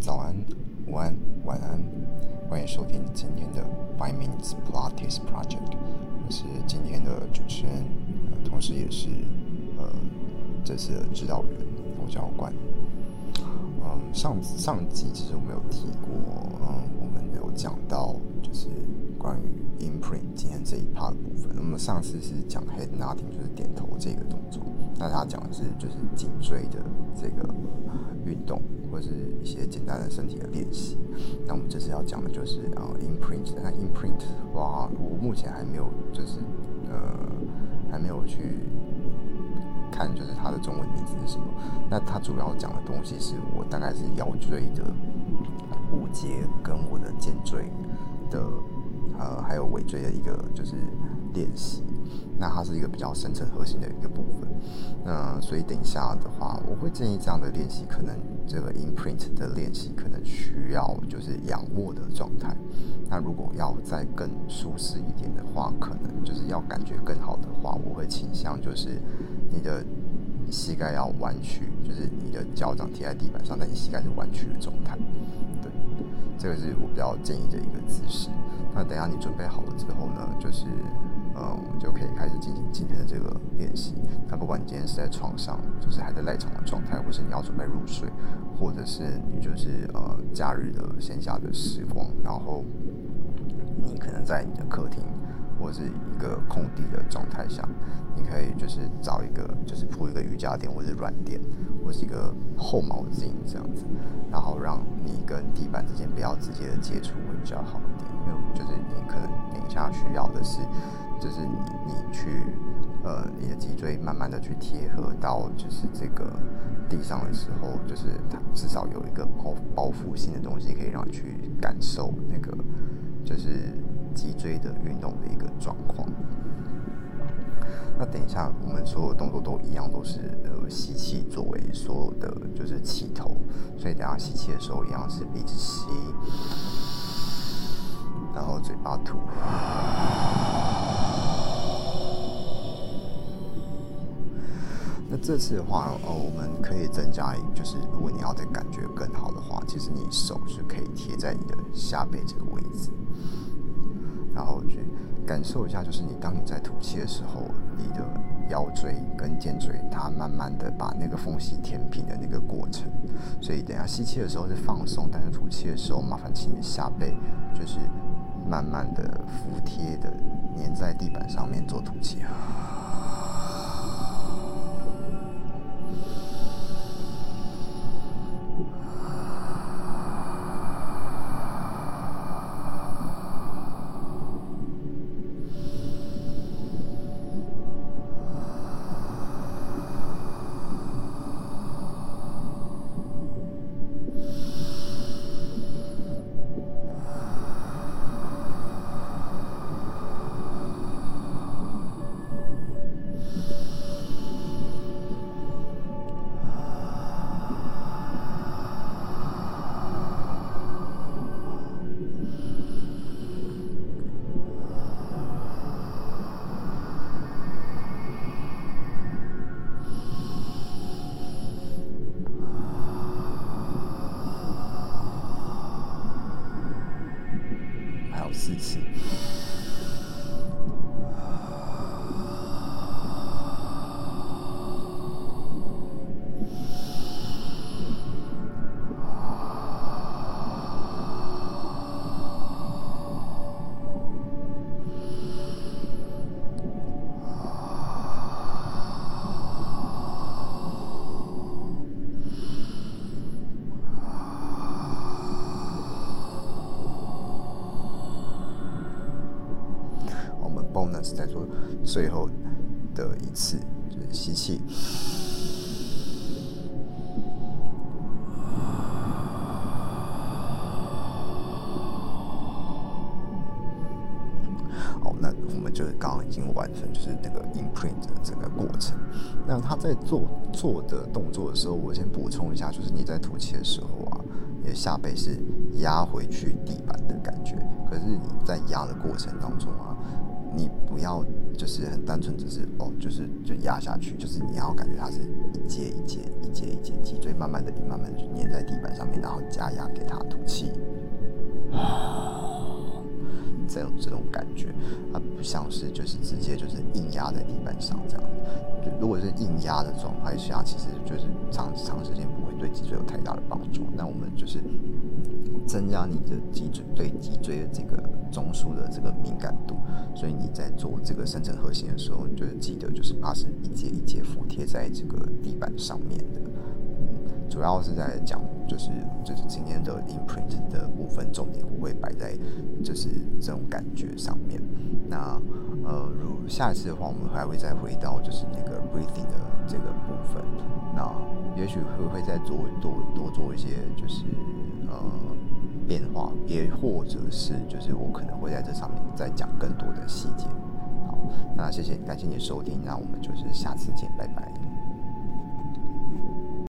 早安、午安、晚安，欢迎收听今天的 Five Minutes Pilates Project。我是今天的主持人，同时也是呃这次的指导员，我叫冠。嗯，上上集其实我们有提过，嗯，我们有讲到就是关于 imprint 今天这一 part 的部分。那么上次是讲 head nodding，就是点头这个动作。那他讲的是就是颈椎的这个运动，或是一些简单的身体的练习。那我们这次要讲的就是呃 imprint。那 imprint 哇，我目前还没有就是呃还没有去看，就是它的中文名字是什么。那它主要讲的东西是我大概是腰椎的五节跟我的肩椎的呃还有尾椎的一个就是练习。那它是一个比较深层核心的一个部分，那所以等一下的话，我会建议这样的练习，可能这个 imprint 的练习可能需要就是仰卧的状态。那如果要再更舒适一点的话，可能就是要感觉更好的话，我会倾向就是你的膝盖要弯曲，就是你的脚掌贴在地板上，但你膝盖是弯曲的状态。这个是我比较建议的一个姿势。那等下你准备好了之后呢，就是。呃，我们就可以开始进行今天的这个练习。那不管你今天是在床上，就是还在赖床的状态，或是你要准备入睡，或者是你就是呃假日的闲暇的时光，然后你可能在你的客厅或者是一个空地的状态下，你可以就是找一个就是铺一个瑜伽垫或者软垫，或是一个厚毛巾这样子，然后让你跟地板之间不要直接的接触会比较好一点，因为就是你可能等一下需要的是。就是你你去，呃，你的脊椎慢慢的去贴合到就是这个地上的时候，就是它至少有一个包包覆性的东西，可以让你去感受那个就是脊椎的运动的一个状况。那等一下，我们所有动作都一样，都是呃吸气作为所有的就是起头，所以等下吸气的时候一样是鼻子吸，然后嘴巴吐。那这次的话，呃，我们可以增加，就是如果你要的感觉更好的话，其实你手是可以贴在你的下背这个位置，然后去感受一下，就是你当你在吐气的时候，你的腰椎跟肩椎它慢慢的把那个缝隙填平的那个过程。所以等下吸气的时候是放松，但是吐气的时候，麻烦请你下背就是慢慢的服帖的粘在地板上面做吐气啊。四次。再做最后的一次，就是吸气。好，那我们就刚刚已经完成，就是那个 imprint 的整个过程。那他在做做的动作的时候，我先补充一下，就是你在吐气的时候啊，你的下背是压回去地板的感觉，可是你在压的过程当中啊。你不要就是很单纯，只是哦，就是就压下去，就是你要感觉它是一节一节、一节一节脊椎慢慢的、慢慢的粘在地板上面，然后加压给它吐气，这种这种感觉，它不像是就是直接就是硬压在地板上这样。如果是硬压的状态下，其实就是长长时间不脊椎有太大的帮助。那我们就是增加你的脊椎对脊椎的这个中枢的这个敏感度，所以你在做这个深层核心的时候，你就记得就是它是一节一节服贴在这个地板上面的。嗯主要是在讲，就是就是今天的 imprint 的部分重点会摆在就是这种感觉上面。那，下一次的话，我们还会再回到就是那个 breathing 的这个部分。那也许会会再做多多做一些就是呃变化，也或者是就是我可能会在这上面再讲更多的细节。好，那谢谢感谢你的收听，那我们就是下次见，拜拜。